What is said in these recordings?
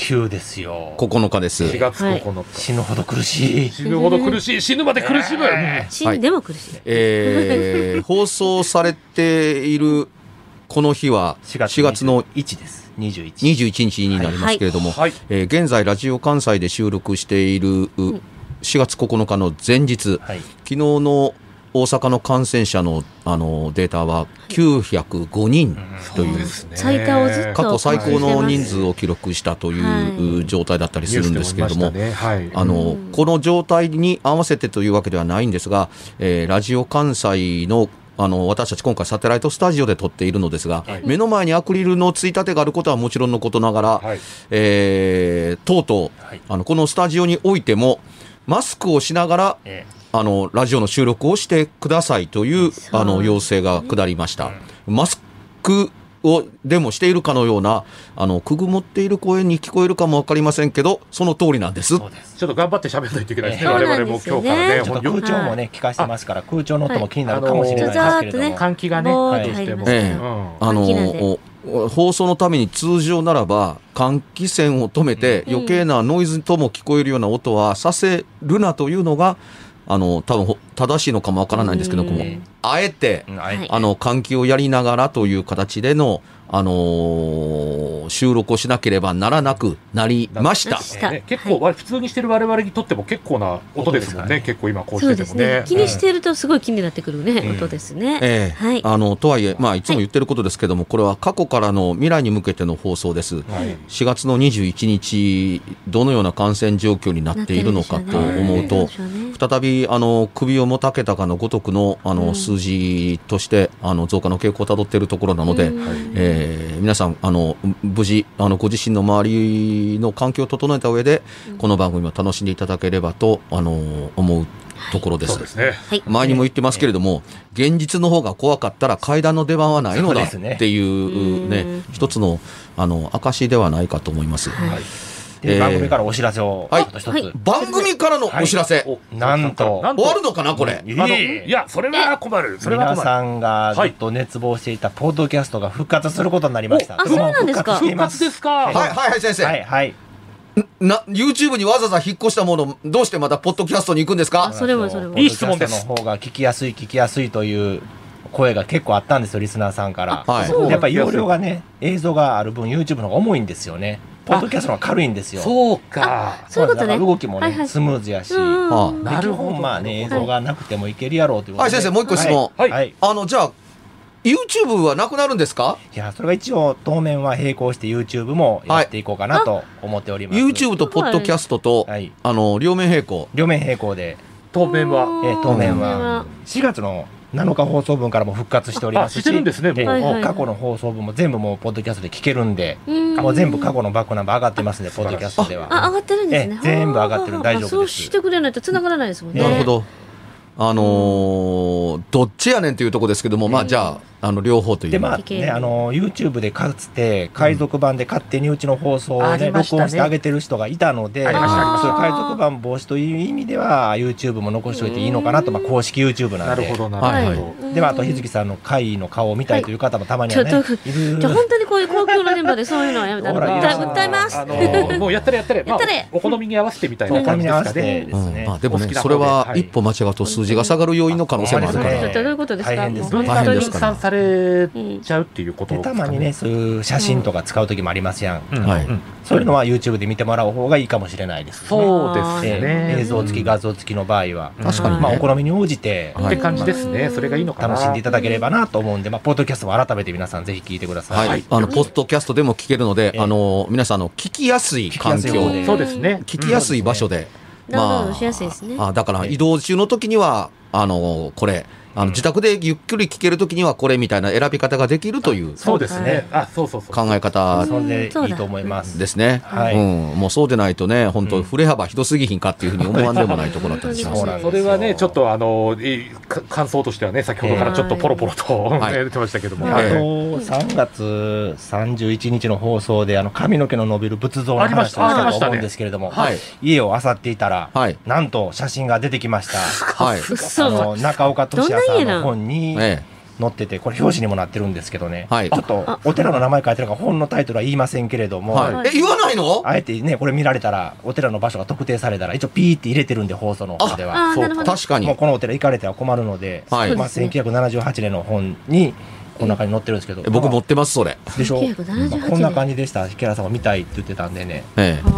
急ですよ。9日です4月はい9日。死ぬほど苦しい。死ぬほど苦しい、死ぬまで苦しむ。死んでも苦しい。えー 放送されているこの日は4月4月の1です。21。21日になりますけれども、はい。えー現在ラジオ関西で収録しているう4月9日の前日、はい。昨日の大阪の感染者のあのデータは905人というですね最多をずっと過去最高の人数を記録したという、はい。状態だったりするんですけれども、はい。あのこの状態に合わせてというわけではないんですが、えーラジオ関西のあの私たち今回サテライトスタジオで撮っているのですが、はい。目の前にアクリルのついたてがあることはもちろんのことながら、はい。えーとうとう、はい。あのこのスタジオにおいてもマスクをしながらえあのラジオの収録をしてくださいというあの要請が下りました。マスクをでもしているかのようなあのくぐもっている声に聞こえるかもわかりませんけどその通りなんですえ。そうです。ちょっと頑張って喋らないといけないですね。そう我々も今日からね、ちょっとほん空調もね、聞かせてますから、空調の音も気になるかもしれないですけれども。換気がね、どうしても。ええうんあの放送のために通常ならば換気扇を止めてうん余計なノイズとも聞こえるような音はさせるなというのがあの多分ほ正しいのかもわからないんですけどもうん。あえてうんあはいえて。あの換気をやりながらという形でのあのー収録をしなければならなくなりましたし。たね結構、は普通にしてる我々にとっても結構な音ですもんね。ね結構今こうそうしててもねですね。。気にしてるとすごい気になってくるね、うん音ですね。ええはい。あのとはいえ、まあ、いつも言ってることですけども、これは過去からの未来に向けての放送です。はい。4月の21日、どのような感染状況になっているのかと思うと、再びあの首をもたけたかのごとくのあの、うん数字としてあの増加の傾向をたどっているところなので、うんえー皆さんあの無事あのご自身の周りの環境を整えた上で、この番組を楽しんでいただければとあの思うところです。そうですね。はい。前にも言ってますけれども、現実の方が怖かったら階段の出番はないのだっていううんね、一つのあの証ではないかと思います。はいでえー番組からお知らせを、はい一つ。はい番組からのお知らせ、おなんとなん終わるのかなこれ。あの、いや、それは困る。それは困る。皆さんがずっと熱望していたポッドキャストが復活することになりました。おあそうなんですか復活ですか。はいはいはい先生、はいはい。な YouTube にわざわざ引っ越したものどうしてまたポッドキャストに行くんですか？あそれもそれもいい質問ですポッドキャストの方が聞きやすい聞きやすいという声が結構あったんですよリスナーさんから。はいそうやっぱり容量がね映像がある分 YouTube の方が重いんですよね。ポッドキャストの方が軽いんですよ。そうか。そういうことね。動きもね、スムーズやし。なるほど基本まあね映像がなくてもいけるやろうということで。はい。先生もう一個質問。はい。はい。あのじゃあ YouTube はなくなるんですか？いやそれが一応当面は並行して YouTube もやっていこうかなと思っております。YouTube とポッドキャストと、はい。あの両面並行。両面並行で、当面は。えー当面は。4月の7日放送分からも復活しておりますし、あしてるんですねもうえーはいはい過去の放送分も全部もうポッドキャストで聞けるんで、うんもう全部過去のバックナンバー上がってますんで、ポッドキャストでは。あ、上がってるんですね。ええ全部上がってるはあ大丈夫ですそうしてくれないと繋がらないですもんね。ねなるほど。あのーどっちやねんというところですけども、まあじゃあ、あの両方という。でまあね、あの YouTube でかつて海賊版で勝手にうちの放送を、ねありましたね。録音してあげてる人がいたので、ありましたありました。そういう海賊版防止という意味では YouTube も残しておいていいのかなと、まあ、公式 YouTube なんで。なるほどなはいるほど。で、まあ、あと日月さんの会の顔を見たいという方もたまにはね、はい。ちょっといる。じゃあ本当にこういう公共の電波でそういうのはやめたら訴えますあのーもうやったれやったれ。まあやったれお好みに合わせてみたいな感じですかね。うん。まあ、でもねそれははい。一歩間違うと数字が下がる要因の可能性もあるから、ねどういうことですか？大変ですねされちゃうっていうことでですかたまにね、そういう写真とか使う時もありますやん。うんはいうんそういうのは YouTube で見てもらう方がいいかもしれないです、ね。そうですえね。え映像付き、画像付きの場合は。確かにねまあ、お好みに応じて、はいって感じですね。それがいいのかな。楽しんでいただければなと思うんで、まあ、ポッドキャストも改めて皆さんぜひ聞いてください。はい、あのポッドキャストでも聞けるので、ええあの皆さんあの聞きやすい環境そうですね。聞きやすい場所で、ダウンロードしやすいですねあだから移動中の時にはあのこれあの自宅でゆっくり聞ける時にはこれみたいな選び方ができるというそうですね。あ、そうそうそう。考え方それでいいと思います。ですね、はい。うん、もうそうでないとね本当うん。振れ幅ひどすぎひんかっていうふうに思わんでもないところだったりします。それはね、ちょっとあの、感想としてはね、先ほどからちょっとポロポロと、はい。言ってましたけども。あとええ3月31日の放送であの髪の毛の伸びる仏像のありまし話をしたたありましたねと思うんですけれども、はい。家を漁っていたら、はい。なんと写真が出てきました。はい、嘘あの中岡俊也さんの本にえ載ってて、これ表紙にもなってるんですけどね、はい。ちょっとお寺の名前書いてるから本のタイトルは言いませんけれどえも、はい、え言わないのあえてね、これ見られたら、お寺の場所が特定されたら、一応ピーって入れてるんで、放送の方では。そうああなるほど。確かに。もうこのお寺行かれては困るので、はい。まあ、1978年の本に、この中に載ってるんですけど、僕持ってますそれ。でしょ、1978まあこんな感じでした、池原さんが見たいって言ってたんでね、ええ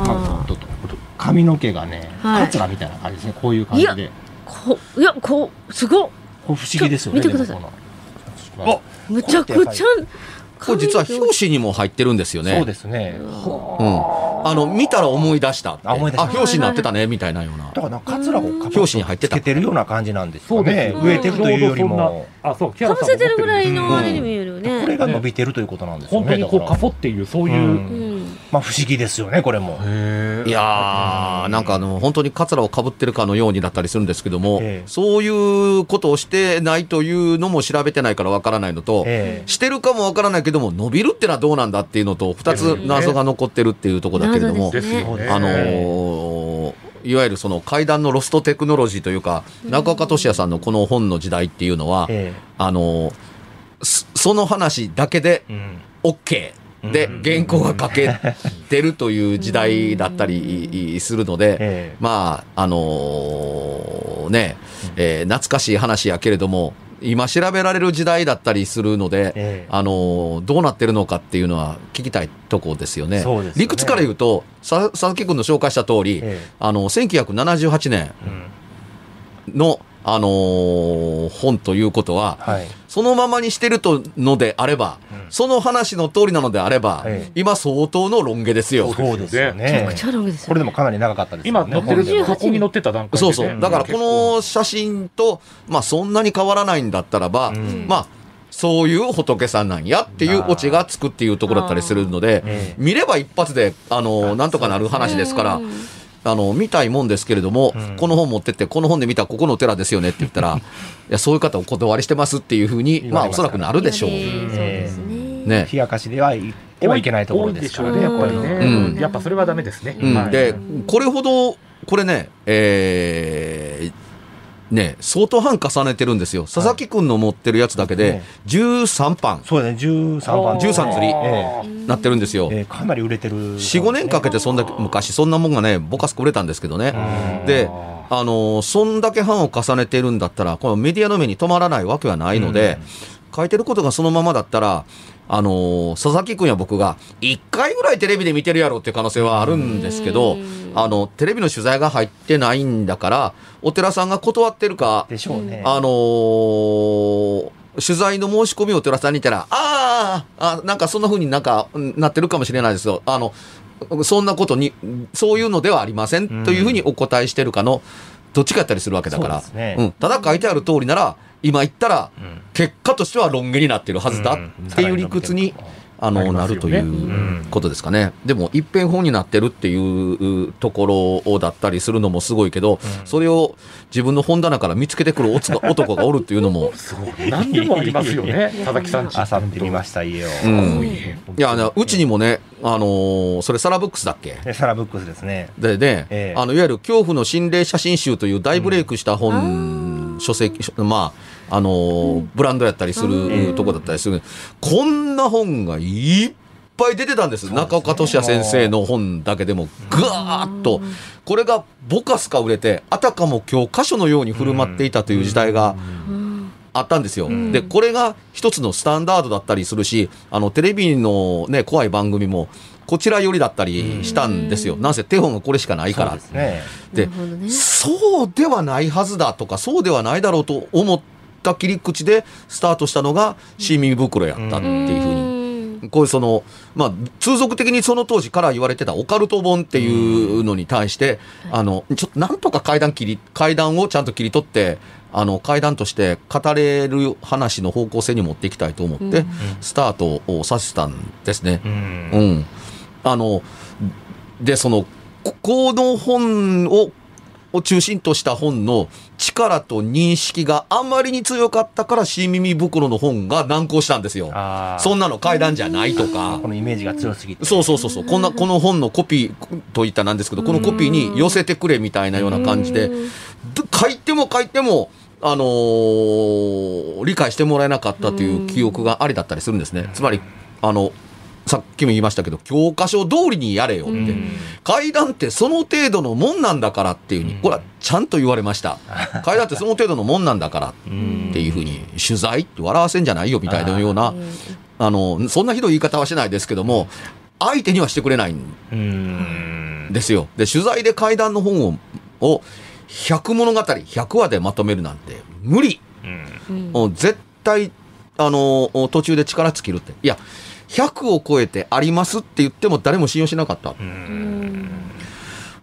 髪の毛がね、はい。カツラみたいな感じで。すね、こういう感じで、こいやこうすごっこれ不思議ですよね、ちょ見てください。でもこの。むちゃくちゃこれ実は表紙にも入ってるんですよね。そうですね、うん、あの見たら思い出したあ思い出した。表紙になってたねみたいなような。だからなんかカツラをか表紙に入ってた。つけてるような感じなんですよね。そうです。よ、植えてるというよりも、なあ、そう、木かぶせてるぐらい持のあれに見えるよね。これが伸びてるということなんですよね、本当にこう、カポっていう、そういうまあ不思議ですよね、これも。いやーなんかあの本当にカツラをかぶってるかのようにだったりするんですけども、ええ。そういうことをしてないというのも調べてないからわからないのと、ええ。してるかもわからないけども伸びるってのはどうなんだっていうのと2つ謎が残ってるっていうところだけれども。あのーいわゆるその階段のロストテクノロジーというか、中岡俊也さんのこの本の時代っていうのは、えあのーそその話だけでえうん。OK でうん。原稿が書けてるという時代だったりするので、ええ。まああのね、えー懐かしい話やけれども今調べられる時代だったりするので、ええ。あのどうなってるのかっていうのは聞きたいとこですよね。よね。理屈から言うとさ佐々木君の紹介した通り、えあの1978年えうん。の、あのー本ということは、はい。そのままにしてるとのであれば、うん。その話の通りなのであれば、ええ。今相当のロン毛ですよ。そうですよめちゃねくちゃロン毛ですよ。これでもかなり長かったですね。載ってる、58そこに載ってた段階でね。そうそう。だからこの写真と、まあそんなに変わらないんだったらば、うん。まあ、そういう仏さんなんやっていうオチがつくっていうところだったりするのでええ、見れば一発で、あの、なんとかなる話ですからうん、あの、見たいもんですけれども、うんこの本持ってって、この本で見たここのお寺ですよねって言ったら、いや、そういう方お断りしてますっていうふうに、まあおそらくなるでしょう。そうですねね。冷やかしでは言ってはいけないところですからね、やっぱりね、やっぱね。りうんね。やっぱそれはダメですね。うんはいで、これほど、これね、えーね、相当版重ねてるんですよ。佐々木くんの持ってるやつだけでね、13版そうだね、13番。13釣りえなってるんですよ。かなり売れてる。4、5年かけてそんだけ、昔そんなもんがね、ぼかすく売れたんですけどね。で、あのーそんだけ版を重ねてるんだったら、このメディアの目に止まらないわけはないので、書いてることがそのままだったら、あのー佐々木くんや僕が1回ぐらいテレビで見てるやろっていう可能性はあるんですけどうん、あの、テレビの取材が入ってないんだから、お寺さんが断ってるか、でしょうね。あのー取材の申し込みをお寺さんに言ったら、あーあ、なんかそんな風になんかうんなってるかもしれないですよ。あの、そんなことに、そういうのではありませんというふうにお答えしてるかの、どっちかやったりするわけだから。そうねうん。ただ書いてある通りなら、今言ったら、うん結果としてはロン毛になってるはずだうんっていう理屈に、あの、なるということですかね。でも、一辺本になってるっていうところだったりするのもすごいけど、それを自分の本棚から見つけてくる男がおるっていうのも、すごい。何でもありますよね、佐々木さんち。あさってみました、家を。うん。いや、あのうちにもね、あのーそれサラブックスだっけ？でサラブックスですね。でね、ええあのいわゆる恐怖の心霊写真集という大ブレイクした本、書籍、まあ、あのーブランドやったりするとこだったりする、こんな本がいっぱい出てたんです。中岡俊也先生の本だけでも、ぐわーっと。これがボカスか売れて、あたかも教科書のように振る舞っていたという時代があったんですよ。で、これが一つのスタンダードだったりするし、あの、テレビのね、怖い番組も、こちら寄りだったりしたんですよ。なんせ手本がこれしかないからで。すね。ねそうではないはずだとか、そうではないだろうと思った切り口でスタートしたのが、新耳袋やったっていうふうに。こういうその、まあ、通俗的にその当時から言われてたオカルト本っていうのに対して、あの、ちょっとなんとか階段切り、階段をちゃんと切り取って、あの、階段として語れる話の方向性に持っていきたいと思って、スタートをさせたんですね。うんうん。あの、で、その、ここの本を、を中心とした本の力と認識があまりに強かったから、新耳袋の本が難航したんですよ。そんなの階段じゃないとかこ。のイメージが強すぎて。そうそうそうそう。こんな、この本のコピーといったなんですけど、このコピーに寄せてくれみたいなような感じで、で書いても書いても、あのー理解してもらえなかったという記憶がありだったりするんですね。つまり、あの、さっきも言いましたけど、教科書通りにやれよって。階段ってその程度のもんなんだからっていうふうに、これはちゃんと言われました。階段ってその程度のもんなんだからっていうふうに、取材って笑わせんじゃないよみたいなような、あの、そんなひどい言い方はしないですけども、相手にはしてくれないんうん。ですよ。で、取材で怪談の本を、を100物語、100話でまとめるなんて無理。絶対、あの、途中で力尽きるって。いや、100を超えてありますって言っても誰も信用しなかった。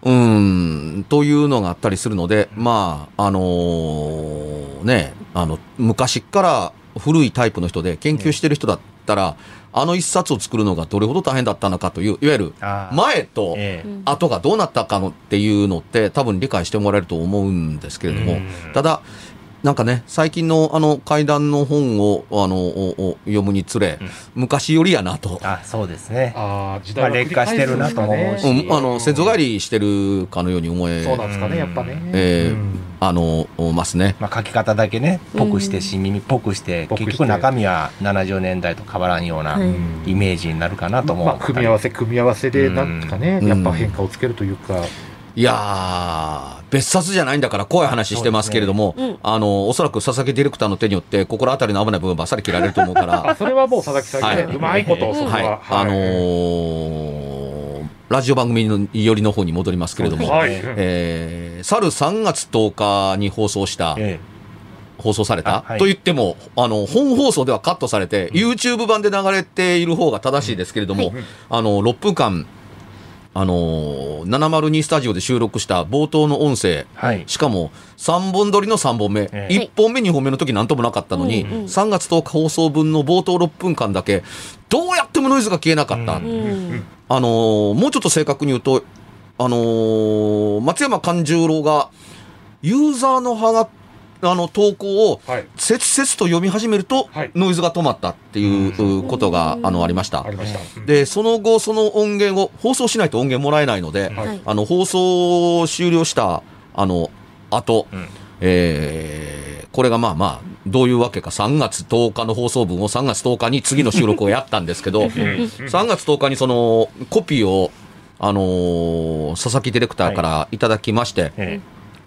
うーん、というのがあったりするので、まあ、あのーね、あの、昔から古いタイプの人で研究してる人だったら、あの一冊を作るのがどれほど大変だったのかという、いわゆる前とええ。後がどうなったかのっていうのって多分理解してもらえると思うんですけれども、ただ、なんかね、最近のあの怪談の本をあのおお読むにつれ、昔よりやなと。あ、そうですね。ああ、時まあ代は劣化してるなとも思うしうん、あの先祖返りしてるかのように思えそうなんですかね、やっぱね。えーうんあのますね。まあ、書き方だけね、ぽくして、新耳っぽくして、結局中身は70年代と変わらんようなはいイメージになるかなと思う。まあ、組み合わせ、組み合わせで、なんかね、うんやっぱ変化をつけるというか、いやー、別冊じゃないんだから怖い話してますけれども、そうですね。あの、おそらく佐々木ディレクターの手によって心当たりの危ない部分ばっさり切られると思うから、あ それはもう佐々木さんね、はい。うまいこと、そこはい、は。あのーラジオ番組のよりの方に戻りますけれども、はい。えー、去る3月10日に放送した、え放送された、あはい。と言っても、あの、本放送ではカットされて、YouTube 版で流れている方が正しいですけれども、あの、6分間、あのー、702スタジオで収録した冒頭の音声、はい。しかも3本撮りの3本目、ええ。1本目、2本目の時なんともなかったのに、うんうん。3月10日放送分の冒頭6分間だけ、どうやってもノイズが消えなかった。うんうんあのーもうちょっと正確に言うと、あのー松山勘十郎が、ユーザーのはが、あの、投稿を、はい。切々と読み始めるとはい、ノイズが止まったっていうことが、あの、ありました。で、その後、その音源を、放送しないと音源もらえないので、はい。あの、放送終了した、あの、後、うん。えーこれがまあまあ、どういうわけか、3月10日の放送分を3月10日に次の収録をやったんですけど、3月10日にその、コピーを、あのー佐々木ディレクターからい。ただきまして、え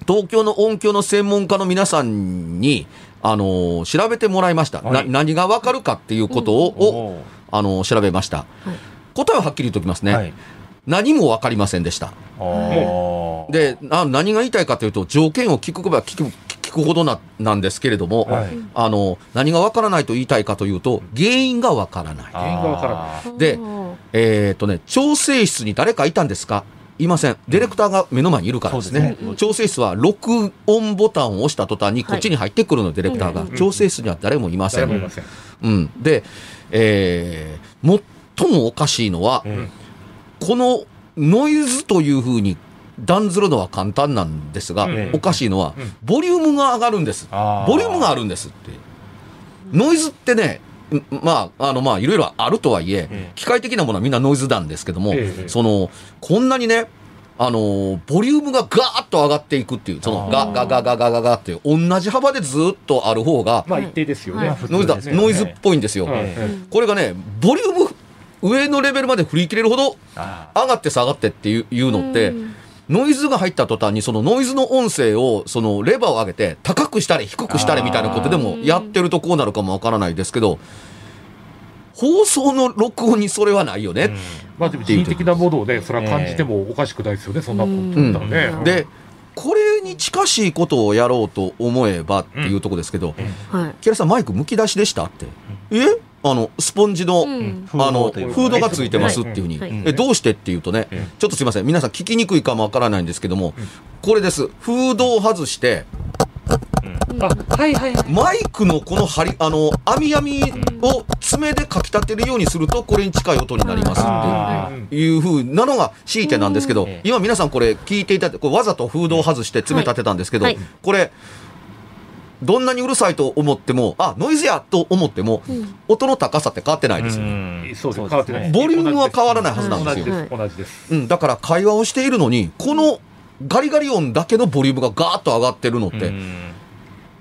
東京の音響の専門家の皆さんに、あのー調べてもらいました、はいな。何がわかるかっていうことを、えをあのー調べました。答えははっきり言っておきますね。はい。何もわかりませんでした。で、な何が言いたいかというと、条件を聞くば聞く聞くほどななんですけれども、はいあの、何がわからないと言いたいかというと、原因がわからない。原因がわからないでえっ、とね、調整室に誰かいたんですか？いません。ディレクターが目の前にいるからですね。すね調整室は録音ボタンを押した途端にこっちに入ってくるの、ディレクターが。うん調整室には誰もいません。誰もいません。うん。で、えー最もおかしいのは、えこのノイズというふうに断ずるのは簡単なんですが、うんおかしいのは、うんボリュームが上がるんです。ボリュームがあるんですって。ノイズってね、んまあ、あの、まあ、いろいろあるとはいえ、ええ。機械的なものはみんなノイズなんですけども、ええその、こんなにね、あのーボリュームがガーッと上がっていくっていう、その、ガガガガガガガっていう、同じ幅でずっとある方が、まあ一定ですよね。はいノイズだ、ノイズっぽいんですよ。これがね、ボリューム、上のレベルまで振り切れるほどあ上がって下がってっていういうのって、うんノイズが入った途端にそのノイズの音声をそのレバーを上げて高くしたり低くしたりみたいなことでもやってるとこうなるかもわからないですけど、放送の録音にそれはないよね。ーまあでも人的なものをね、それは感じてもおかしくないですよね、そんなことうんだったらね。で、これに近しいことをやろうと思えばっていうところですけど、はい。キラさんマイクむき出しでしたって？え？あの、スポンジの、うん。あの、フードがついてますっていうふうに。はい。えどうしてっていうとね、うんちょっとすいません。皆さん聞きにくいかもわからないんですけども、これです。フードを外して、あ、はいはいはい。マイクのこの針、あの、網網を爪でかき立てるようにすると、これに近い音になりますあっていうふうなのが強いてなんですけどうん、今皆さんこれ聞いていただいて、これわざとフードを外して爪立てたんですけどはいはい、これ、どんなにうるさいと思っても、あ、ノイズやと思っても、うん。音の高さって変わってないですよ。ん。そうです変わってない。ボリュームは変わらないはずなんですよ。同じです。同じです。うん、だから会話をしているのに、このガリガリ音だけのボリュームがガーッと上がってるのって、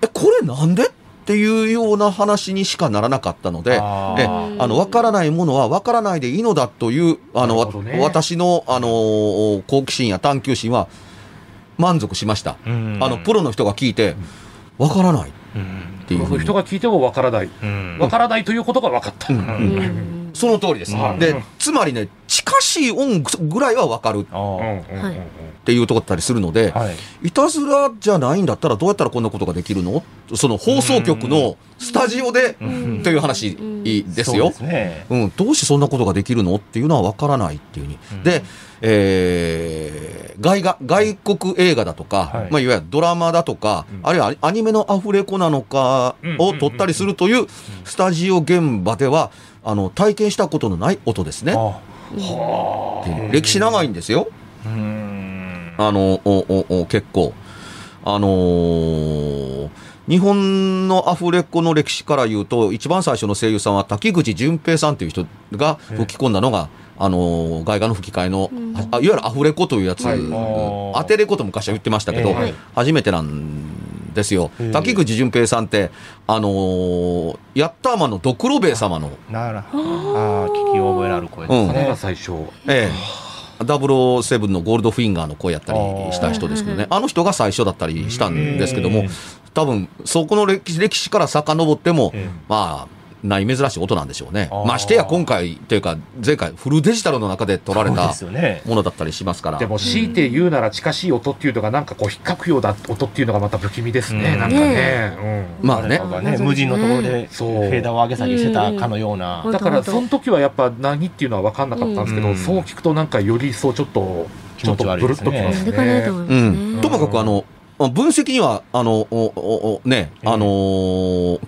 え、これなんでっていうような話にしかならなかったので、あー。えあの、わからないものはわからないでいいのだという、あの、ね。私の、あのー好奇心や探求心は満足しました。あの、プロの人が聞いて、わからない。っていう。ふうに人が聞いてもわからない。わからないということが分かった。うん。ううん。んその通りです。はいで、つまりね、近しい音ぐらいはわかる。っていうとこだったりするので、はい。いたずらじゃないんだったらどうやったらこんなことができるの？その放送局のスタジオでうん。という話ですよ。そうね。うん、どうしてそんなことができるの？っていうのは分からないっていうふうに。うん。で、えー外が、外国映画だとか、はい。まあ、いわゆるドラマだとか、うん。あるいはアニメのアフレコなのかを撮ったりするというスタジオ現場では、あの、体験したことのない音ですね。歴史長いんですよ。うん。あの、おおお結構。あのー日本のアフレコの歴史から言うと、一番最初の声優さんは滝口淳平さんという人が吹き込んだのが、あのー外画の吹き替えの、うん。あいわゆるアフレコというやつ、はい。レコと昔は言ってましたけど、ええ。はい。初めてなんですよ。へえ。滝口淳平さんって、あのーヤッターマンのドクロベイ様の、ならああ聞き覚えのある声ですそれがね最初。ええ。007のゴールドフィンガーの声やったりした人ですけどね。あの人が最初だったりしたんですけどもええ、多分、そこの歴史歴史から遡ってもええ、まあ、ない珍しい音なんでしょうね。ましてや今回、というか、前回、フルデジタルの中で撮られそうたですよね。ものだったりしますから。でも強いて言うなら近しい音っていうのがなんかこう引っかくような音っていうのがまた不気味ですね。うん。なんかね。うん。まあね。ね無人のところでフそう。ェーダーを上げ下げしてたかのような。うんだからその時はやっぱ何っていうのは分かんなかったんですけど、うん。そう聞くとなんかより一層ちょっとちょっとブルッときますね。ん。ともかくあの、分析には、あの、おおおね、あのー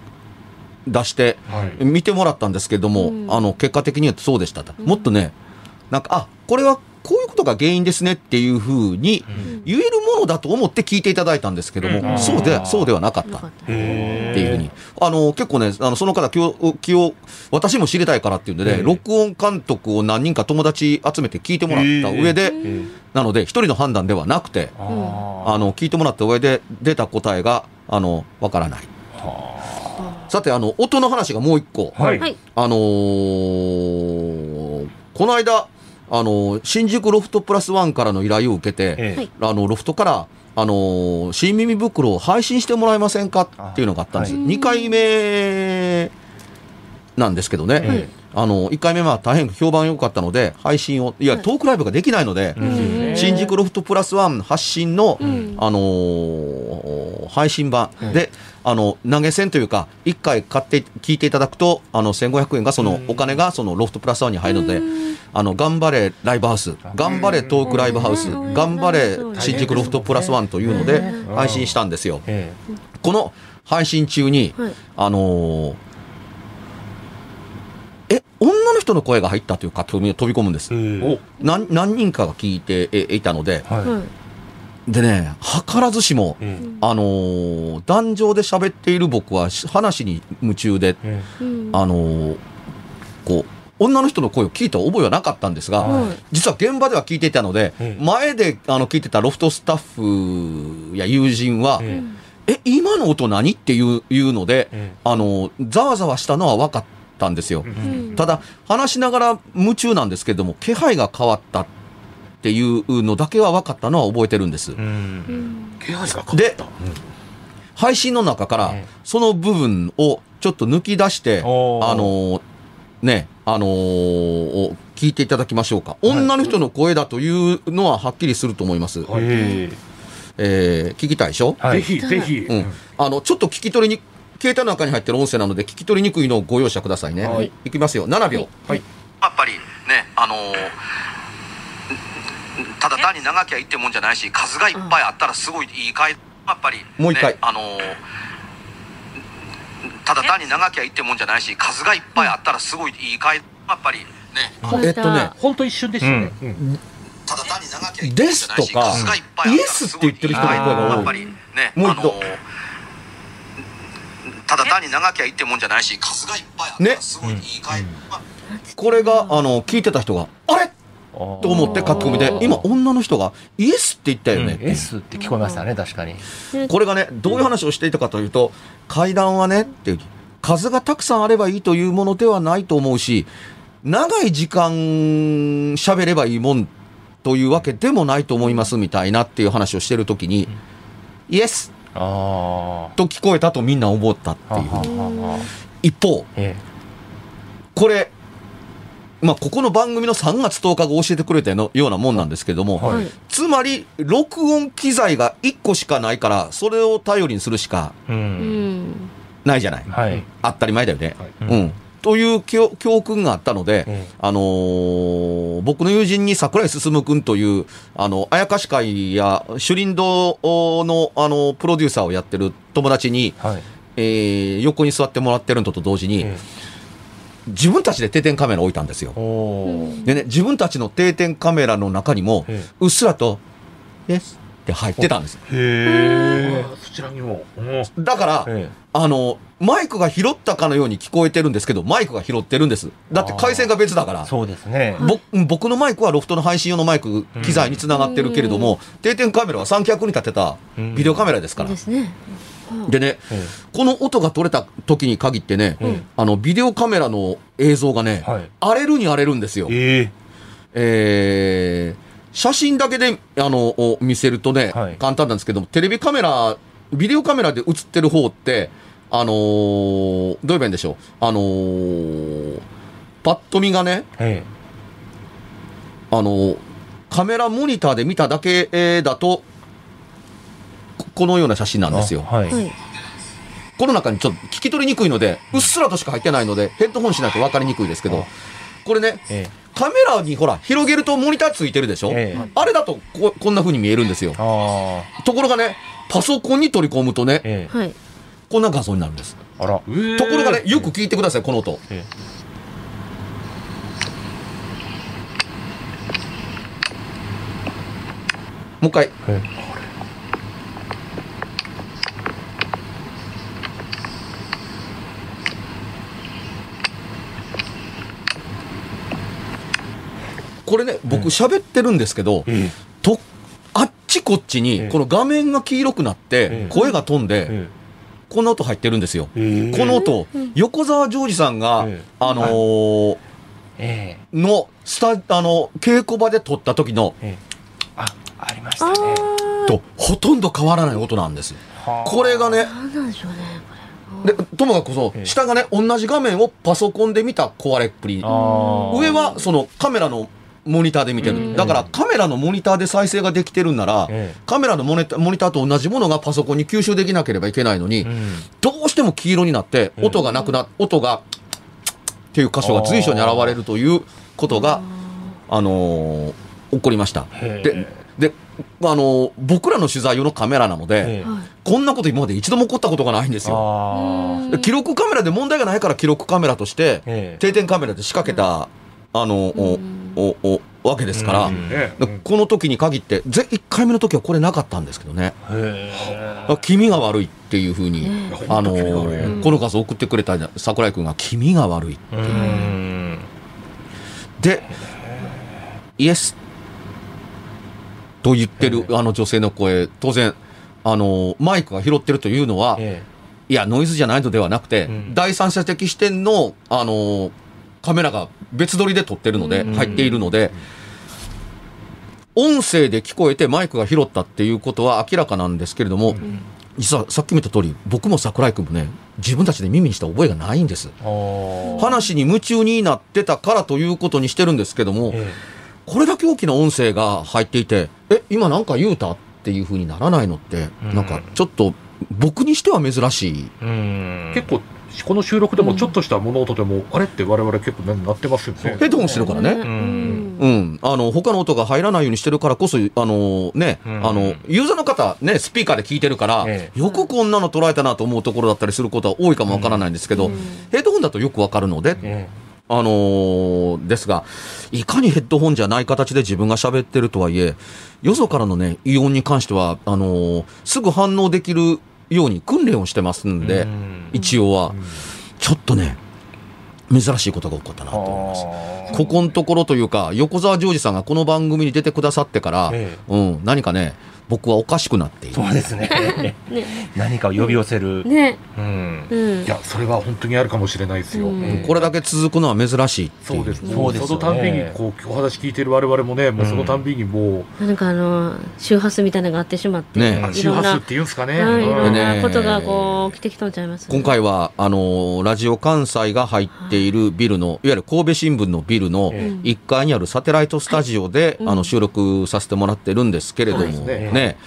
出して、はい。見てもらったんですけども、うん。あの、結果的にはそうでしたと。うん。もっとね、なんか、あ、これはこういうことが原因ですねっていうふうにうん。言えるものだと思って聞いていただいたんですけども、うん。そうで、そうではなかった。っ。ていうふうに。あの、結構ね、あの、その方気を、気を、私も知りたいからっていうんでね、うん。録音監督を何人か友達集めて聞いてもらった上で、うん。なので、一人の判断ではなくて、ああの、聞いてもらった上で出た答えが、あの、わからない。さて、あの、音の話がもう一個。はいはい。あのーこの間、あのー新宿ロフトプラスワンからの依頼を受けて、あの、ロフトから、あのー新耳袋を配信してもらえませんかっていうのがあったんです。あはい2回目なんですけどね。えあの、1回目は大変評判良かったので、配信を、いや、トークライブができないので、うん。新宿ロフトプラスワン発信の、うん。あのー配信版で、あの、投げ銭というか、1回買って聞いていただくと、あの、1500円が、その、お金が、その、ロフトプラスワンに入るので、あの、頑張れライブハウス、頑張れトークライブハウス、うん。頑張れ新宿ロフトプラスワンというのでう、ん。配信したんですよ。えこの配信中に、はい。あのーえ、女の人の声が入ったという書き込みが飛び込むんです。お何何人かが聞いてえいたので、はい。はいでね、図らずしも、うん。あのー壇上で喋っている僕はし話に夢中で、うん。うん。あのーこう、女の人の声を聞いた覚えはなかったんですが、はい。実は現場では聞いていたので、うん。前であの聞いてたロフトスタッフや友人は、うん。え、今の音何？っていういうので、うん。あの、ざわざわしたのは分かったんですよ。うん。ただ、話しながら夢中なんですけども、気配が変わったっていうのだけは分かったのは覚えてるんです。気配が変わった。で配信の中からええ、その部分をちょっと抜き出して、あのーね、あのー聞いていただきましょうか。い。女の人の声だというのははっきりすると思います。はい。ええー聞きたいでしょ？ーはい。ぜひぜひ、うん。あの、ちょっと聞き取りに、携帯の中に入ってる音声なので聞き取りにくいのをご容赦くださいね。はい。いきますよ。7秒。はい。やっぱりね、あのーただ単に長きゃいいってもんじゃないし、数がいっぱいあったらすごいいいかい。やっぱり、もう一回。ねあのーただ単に長きゃいいってもんじゃないし、数がいっぱいあったらすごいいいかい。やっぱりね、はいえっとね、本当一瞬でしたね、うん。ただ単に長きゃいいってもんじゃないし、ですとか数がいっぱいあったらすごいイエスって言ってる人の声が多い。やっぱりね、もう一度。あのーただ単に長きゃいいってもんじゃないし、数がいっぱいあったらすごいいいかい。これが、あの、聞いてた人が、あれ？と思って書き込みで、今、女の人が、イエスって言ったよね。うん S って聞こえましたね、確かに。これがね、どういう話をしていたかというと、階段はね、っていう、数がたくさんあればいいというものではないと思うし、長い時間喋ればいいもんというわけでもないと思いますみたいなっていう話をしてるときに、イエスあと聞こえたとみんな思ったってあ。いう。ははは一方、えこれ、まあ、ここの番組の3月10日が教えてくれたようなもんなんですけども、はいはいつまり、録音機材が1個しかないから、それを頼りにするしかえ。う。うんんないじゃない。はい。当たり前だよね。はいうん。という教教訓があったので、ええあのー僕の友人に桜井進君という、あの、あやかし会や、朱林堂の、あの、プロデューサーをやってる友達に、はい。えー横に座ってもらってるのと同時に、え自分たちで定点カメラ置いたんですよ。でね、自分たちの定点カメラの中にも、えうっすらと、イエスって入ってたんです。へあーそちらにも、うんだから、え。あの、マイクが拾ったかのように聞こえてるんですけど、マイクが拾ってるんです。だって回線が別だから。そうですね。ぼ僕のマイクはロフトの配信用のマイク機材につながってるけれども、定点カメラは三脚に立てたビデオカメラですから。ですねでね、えこの音が取れた時に限ってね、うんあの、ビデオカメラの映像がね、はい荒れるに荒れるんですよ。え。ええー写真だけで、あの、お見せるとね、はい簡単なんですけども、テレビカメラ、ビデオカメラで映ってる方って、あのーどう言えばいいんでしょう。あのーパッと見がね、え。あのーカメラモニターで見ただけえーだと、ここのような写真なんですよ。あはい。はいこの中にちょっと聞き取りにくいので、うっすらとしか入ってないので、ヘッドホンしないと分かりにくいですけどあ、これね、えカメラにほら、広げるとモニターついてるでしょ、ええあれだとここんな風に見えるんですよ。ところがね、パソコンに取り込むとね、えこんな画像になるんです。あら。ところがね、よく聞いてください、この音。えもう一回。これね、僕喋ってるんですけど、え。と、あっちこっちえに、えこの画面が黄色くなっえてえ、声が飛んで、えこんな音入ってるんですよ。え。この音、横澤ジョージさんがええ、あのーええ。の、スタ、あの、稽古場で撮った時の、ええ。あ、ありましたあね。ーと、ほとんど変わらない音なんです。はあこれがね、でともかくそ下がね、同じ画面をパソコンで見た壊れっぷり。上は、その、カメラのモニターで見てうん。る。だから、カメラのモニターで再生ができてるんならええ、カメラのモニターモニターと同じものがパソコンに吸収できなければいけないのにう、ん。どうしても黄色になって、うん。音がなくな、音が、っていう箇所が随所に現れるということが、あのー起こりました。で、で、あの、僕らの取材用のカメラなので、こんなこと今まで一度も起こったことがないんですよ。記録カメラで問題がないから記録カメラとして、ええ。定点カメラで仕掛けた、あの、おおおわけですから、うんこの時に限って、ぜ1回目の時はこれなかったんですけどね、へあ気味が悪いっていうふうに、あの本当気味悪いうんこの数送ってくれた桜井君が気味が悪い。えうんで、イエスと言ってるあの女性の声、当然、あの、マイクが拾ってるというのは、いや、ノイズじゃないのではなくて、第三者的視点の、あの、カメラが別撮りで撮ってるので、うん。入っているので、音声で聞こえてマイクが拾ったっていうことは明らかなんですけれども、実はさっきも言った通り、僕も桜井君もね、自分たちで耳にした覚えがないんです。話に夢中になってたからということにしてるんですけども、えこれだけ大きな音声が入っていて、え、今なんか言うたっていう風にならないのって、うん。なんかちょっと僕にしては珍しい。結構この収録でもちょっとした物音でも、あれって我々結構ねなってますよね。ヘッドホンしてるからね。うん。うん。あの、他の音が入らないようにしてるからこそ、あのね、うん。あの、ユーザーの方、ね、スピーカーで聞いてるから、ええ。よくこんなの捉えたなと思うところだったりすることは多いかもわからないんですけど、うん。ヘッドホンだとよくわかるので、え。あのーですが、いかにヘッドホンじゃない形で自分が喋ってるとはいえ、よそからのね、異音に関しては、あのーすぐ反応できるように訓練をしてますんえで、うん。一応は、ちょっとね、珍しいことが起こったなと思います。ここのところというか、横澤ジョージさんがこの番組に出てくださってから、え。うん、何かね、僕はおかしくなっている。そうですね。ね。何かを呼び寄せる、ね。うん。うん。いやそれは本当にあるかもしれないですよ、うん。うん。これだけ続くのは珍しいっていそうです。そうですよね。そのたんびにこうお話聞いてる我々もねもうそのたんびにもう、なんかあの周波数みたいなのがあってしまって、ねあいろん。な周波数って言うんですかね、はい、いろんなね。ことがこう起きてきとんちゃいます、今回は、あのーラジオ関西が入っているビルの、いわゆる神戸新聞のビルのえ1階にあるサテライトスタジオで、うん。あの収録させてもらってるんですけれども、そうですね。ね、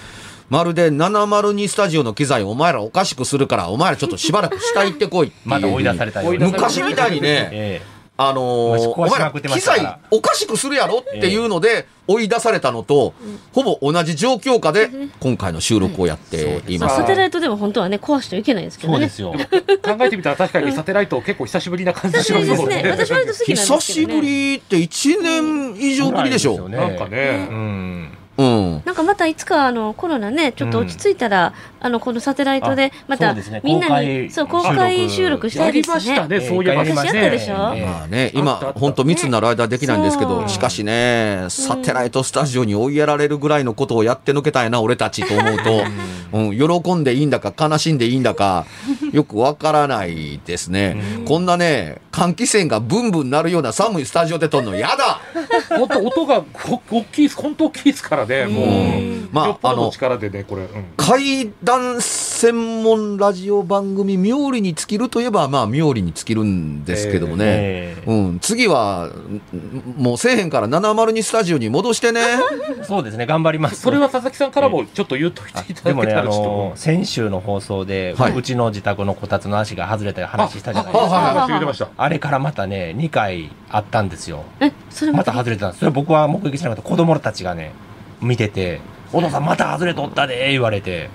まるで702スタジオの機材お前らおかしくするから、お前らちょっとしばらく下行ってこいっていう。まだ追い出された 昔みたいにね、えあのーお前ら機材おかしくするやろっていうので追い出されたのと、ほぼ同じ状況下で今回の収録をやっています。サテライトでも本当はね壊してはいけないですえけどね。そうですよ。考えてみたら確かにサテライト結構久しぶりな感じしますもん久しぶりですね。私割と好きなんですけどね。久しぶりって1年以上ぶりでしょ。ぐらいですよなんかね、うんうん。なんかまたいつかあのコロナねちょっと落ち着いたら、あのこのサテライトでまたみんな公に開そう公開収録したいですましたね、ええそういえば。やりまあね、今本当密になる間はできないんですけど、しかしね、サテライトスタジオに追いやられるぐらいのことをやってのけたいな、俺たちと思うと、うん、喜んでいいんだか悲しんでいいんだか、よくわからないですね。こんなね、換気扇がブンブンなるような寒いスタジオで撮るのやだ。本当音がこ大きいです。本当大きいですからねもう、うん。まあ、あのの、力でねこれ、うん。怪談専門ラジオ番組、妙理に尽きるといえば、まあ、妙理に尽きるんですけどもね。ええ。うん、次は、んもうせえへんから702スタジオに戻してね。そうですね。頑張ります。それは佐々木さんからもちょっと言っといていただけたらちょっと、の先週の放送で、はい。うちの自宅のこたつの足が外れた話したじゃないあですか。はいはい言ってましたあれからまたね、2回あったんですよ。えそれまた？外れてたんです。それ僕は目撃しなかった。子供たちがね、見てて、お父さんまた外れとったで言われて、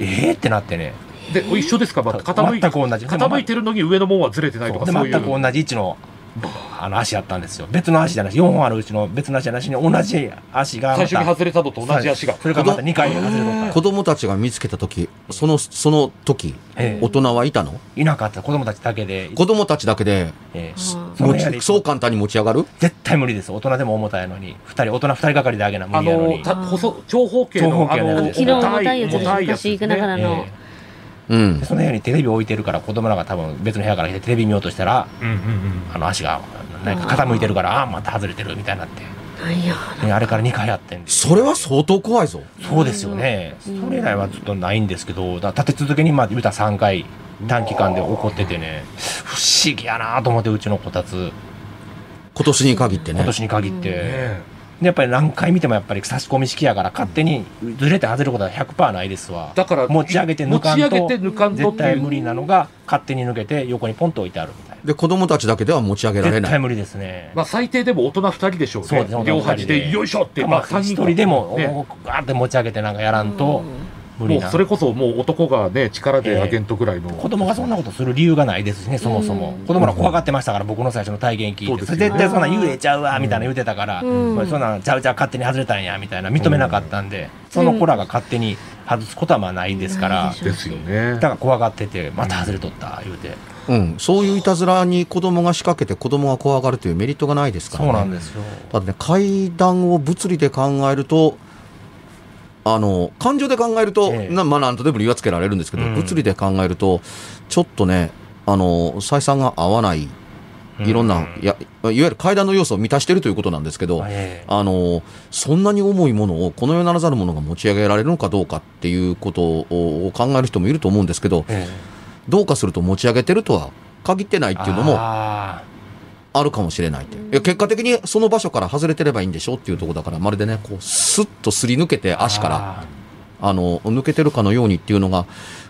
えーってなってね、で一緒ですか、まあ、傾い全く同じ。傾いてるのに上の門はずれてないとか全く同じ位置のあの足やったんですよ。別の足じゃなし、4本あるうちの別の足じゃなしに同じ足が最初に外れたのと同じ足が。それからまた2回外れとった。子供たちが見つけた時そのその時ええ。大人はいたの？いなかった。子供たちだけで、子供たちだけでええ。あそう簡単に持ち上がる？絶対無理です。大人でも重たいのに。二人、大人二人がかりであげな無あ理やのに。のた細長方形の長方形の重たいやつ重たいやつ昔行くながらの、えうんその部屋にテレビ置いてるから子供らが多分別の部屋から来てテレビ見ようとしたら、うんうんうんあの足がなんか傾いてるから、ああー、また外れてるみたいになって。ねあれから2回やってん。それは相当怖いぞそうですよね。うんそれ以来はずっとないんですけど、だ立て続けにまあ言うたら3回短期間で起こっててね、不思議やなと思ってうちのこたつ、今年に限ってね今年に限って。ねでやっぱり何回見てもやっぱり差し込み式やから勝手にずれて外れることは100%ないですわ。だから持ち上げて抜かんとかんと絶対無理なのが勝手に抜けて横にポンと置いてあるみたいで、子供たちだけでは持ち上げられない。絶対無理ですね。まあ最低でも大人2人でしょうね。そうですね両端でよいしょって、まあ3一人人でも、ねガーって持ち上げてなんかやらんと、無理な。もうそれこそもう男がね、力で上げんとぐらいの。子供がそんなことする理由がないですしね、そもそも。子供ら怖がってましたから、僕の最初の体験聞いうて、そ絶対そんなん幽霊ちゃうわ、みたいな言うてたから、うんこれそんなんちゃうちゃう勝手に外れたんや、みたいな認めなかったんで、その子らが勝手に外すことはまあないですから、ですよねだ。から怖がってて、また外れとった、言うて。うん、そういういたずらに子供が仕掛けて子供が怖がるというメリットがないですからそうね。なんですよ。ただね、階段を物理で考えると、あの、感情で考えると、ええ。なまあ、なんとでも理由はつけられるんですけど、うん。物理で考えると、ちょっとね、あの、採算が合わない、いろんな、うん。いや、いわゆる階段の要素を満たしているということなんですけど、ええあの、そんなに重いものを、この世ならざるものが持ち上げられるのかどうかっていうことを考える人もいると思うんですけど、えどうかすると持ち上げてるとは限ってないえっていうのもああるかもしれないって。いや結果的にその場所から外れてればいいんでしょっていうところだから、まるでね、こう、スッとすり抜けてー足から、ああの、抜けてるかのようにっていうのが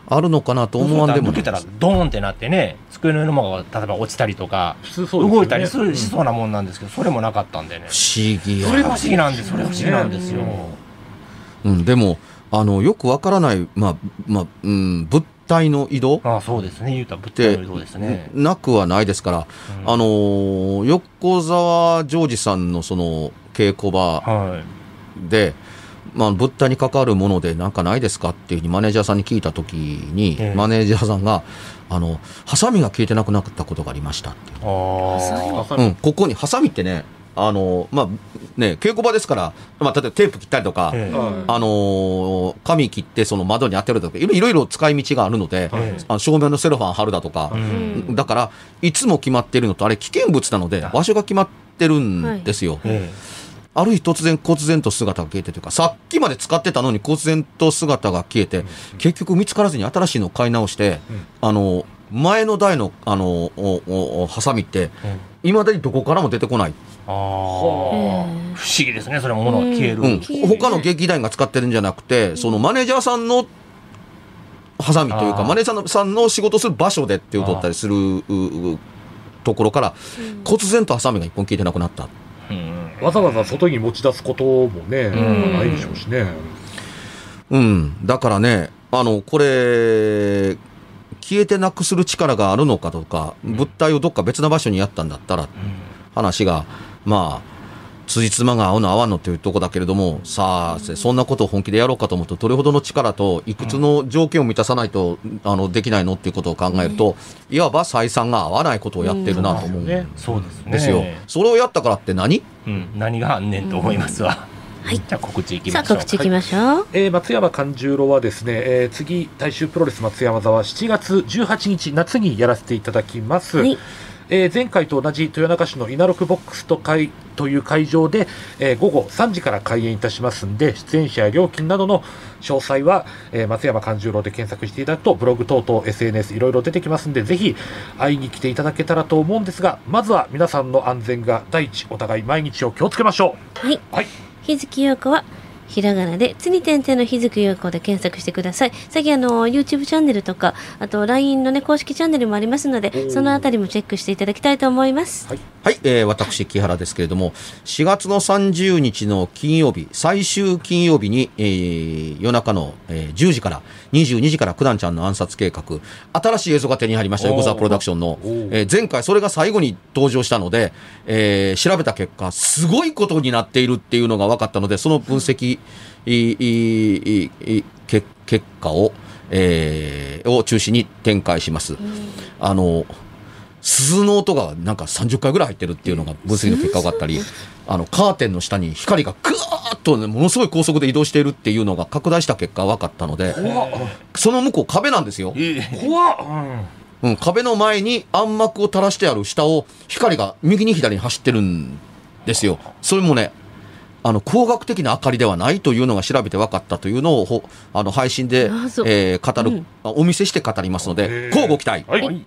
あるのかなとー思わんでも抜けたらドーンってなってね、机の上のものが例えば落ちたりとか、ね動いたりするしそうなもんなんですけど、それもなかったんでね。不思議やそれが不思議なんです、それが不思議なんですよ。うん、でも、あの、よくわからない、まあ、まあ、うん、物体の移動？ああ、そうですね。言うたら物って体の移動ですね。なくはないですから、うんあのー横澤ジョージさんのその稽古場はい。で、まあ、物体に関わるものでなんかないですかっていうふうにマネージャーさんに聞いたときに、ええマネージャーさんが、あの、ハサミが消えてなくなったことがありましたっていう。ああ。うん、ここに、ハサミってね、あの、まあ、ね、稽古場ですから、まあ、例えばテープ切ったりとか、あのー紙切ってその窓に当てるとか、いろいろいろ使い道があるので、ええあの照明のセロファン貼るだとかう、ん。だから、いつも決まってるのと、あれ危険物なので、場所が決まってるんですよ。えある日突然、忽然と姿が消えてというか、さっきまで使ってたのに忽然と姿が消えて、結局見つからずに新しいのを買い直して、あの、前の台の、あの、おおおハサミって、えいまだにどこからも出てこない。ああ。不思議ですね、それも物が消える。うん。他の劇団員が使ってるんじゃなくて、そのマネージャーさんの、ハサミというか、マネージャーさんの仕事する場所でっていう取ったりするううところから、忽然とハサミが一本消えてなくなった。うんわざわざ外に持ち出すこともね、んないでしょうしね。うん。だからね、あの、これ、消えてなくする力があるのかとか、物体をどっか別な場所にやったんだったら、話が、まあ、辻褄が合うの合わんのっていうとこだけれども、さあ、そんなことを本気でやろうかと思うと、どれほどの力と、いくつの条件を満たさないと、あの、できないのっていうことを考えると、いわば採算が合わないことをやってるなと思うんねそうですよ。それをやったからって何？うん。何があんねんと思いますわ。はいじゃあ告知いきましょう。告知いきましょう。えー松山勘十郎はですね、えー次、大衆プロレス松山座は7月18日、夏にやらせていただきます。はいえー前回と同じ豊中市の稲六ボックスと会という会場で、えー午後3時から開演いたしますんで、出演者や料金などの詳細は、えー松山勘十郎で検索していただくと、ブログ等々 SNS いろいろ出てきますんで、ぜひ会いに来ていただけたらと思うんですが、まずは皆さんの安全が第一、お互い毎日を気をつけましょはい。う。はい。日月陽子は、ひらがなで、つに点々の日月陽子で検索してください。最近あの、YouTube チャンネルとか、あと LINE のね、公式チャンネルもありますので、そのあたりもチェックしていただきたいと思います。はい、えー私、木原ですけれども、4月の30日の金曜日、最終金曜日に、えー夜中の、えー10時から22時から九段ちゃんの暗殺計画、新しい映像が手に入りました、横澤プロダクションの。ー。えー前回それが最後に登場したので、えー調べた結果、すごいことになっているっていうのが分かったので、その分析、いいいいいけ結果を、えーを中心に展開します。あの、鈴の音がなんか30回ぐらい入ってるっていうのが分析の結果分かったり、あの、カーテンの下に光がぐーっとね、ものすごい高速で移動しているっていうのが拡大した結果分かったので、その向こう壁なんですよ。怖っ、うんうん、壁の前に暗幕を垂らしてある下を光が右に左に走ってるんですよ。それもね、あの、工学的な明かりではないというのが調べて分かったというのを、ほあの、配信でえー語る、うんあお見せして語りますので、交互期待。はい。